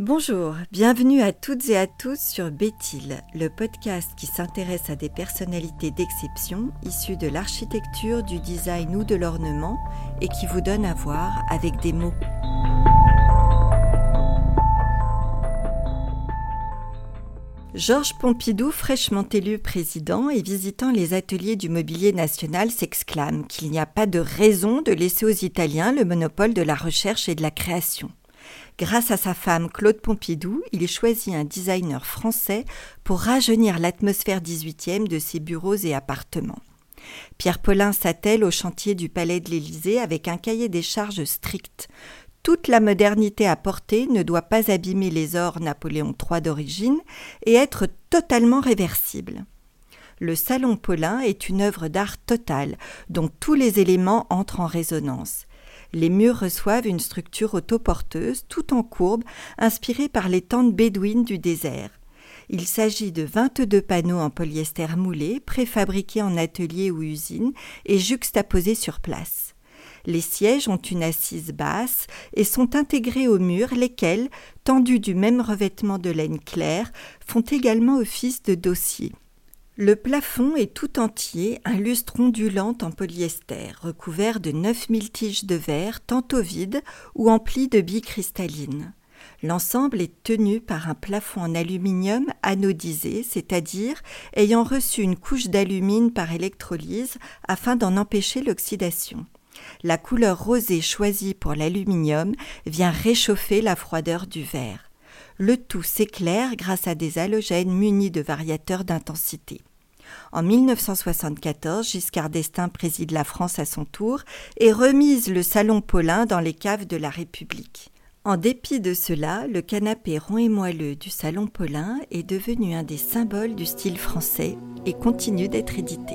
Bonjour, bienvenue à toutes et à tous sur Béthil, le podcast qui s'intéresse à des personnalités d'exception issues de l'architecture, du design ou de l'ornement et qui vous donne à voir avec des mots. Georges Pompidou, fraîchement élu président et visitant les ateliers du mobilier national, s'exclame qu'il n'y a pas de raison de laisser aux Italiens le monopole de la recherche et de la création. Grâce à sa femme Claude Pompidou, il choisit un designer français pour rajeunir l'atmosphère 18e de ses bureaux et appartements. Pierre Paulin s'attelle au chantier du Palais de l'Élysée avec un cahier des charges strict. Toute la modernité apportée ne doit pas abîmer les ors Napoléon III d'origine et être totalement réversible. Le Salon Paulin est une œuvre d'art totale dont tous les éléments entrent en résonance. Les murs reçoivent une structure autoporteuse, tout en courbe, inspirée par les tentes bédouines du désert. Il s'agit de 22 panneaux en polyester moulé, préfabriqués en atelier ou usine et juxtaposés sur place. Les sièges ont une assise basse et sont intégrés aux murs, lesquels, tendus du même revêtement de laine claire, font également office de dossier. Le plafond est tout entier un lustre ondulant en polyester, recouvert de 9000 tiges de verre, tantôt vides ou emplies de billes. L'ensemble est tenu par un plafond en aluminium anodisé, c'est-à-dire ayant reçu une couche d'alumine par électrolyse afin d'en empêcher l'oxydation. La couleur rosée choisie pour l'aluminium vient réchauffer la froideur du verre. Le tout s'éclaire grâce à des halogènes munis de variateurs d'intensité. En 1974, Giscard d'Estaing préside la France à son tour et remise le salon Paulin dans les caves de la République. En dépit de cela, le canapé rond et moelleux du salon Paulin est devenu un des symboles du style français et continue d'être édité.